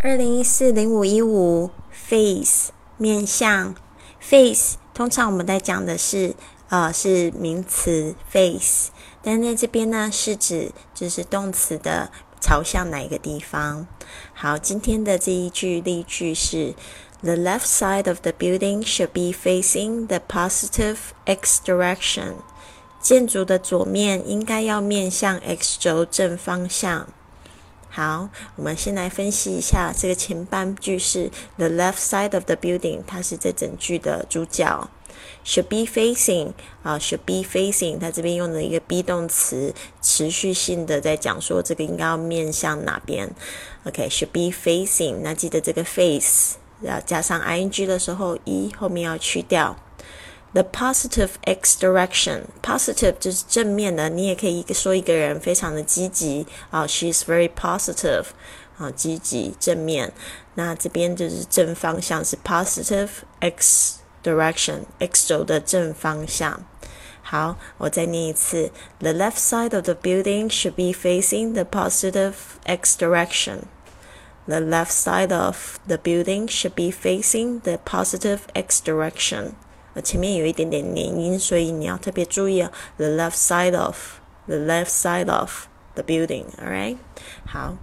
二零一四零五一五 face 面相 face 通常我们在讲的是呃是名词 face，但在这边呢是指就是动词的朝向哪一个地方。好，今天的这一句例句是 The left side of the building should be facing the positive x direction。建筑的左面应该要面向 x 轴正方向。好，我们先来分析一下这个前半句是 the left side of the building，它是这整句的主角。should be facing 啊，should be facing，它这边用的一个 be 动词，持续性的在讲说这个应该要面向哪边。OK，should be facing，那记得这个 face 要加上 ing 的时候，e 后面要去掉。The positive x direction，positive 就是正面的，你也可以说一个人非常的积极啊，she's very positive 啊，积极正面。那这边就是正方向是 positive x direction，x 轴的正方向。好，我再念一次：The left side of the building should be facing the positive x direction. The left side of the building should be facing the positive x direction. 前面有一点点连音，所以你要特别注意哦。The left side of the left side of the building. All right，好。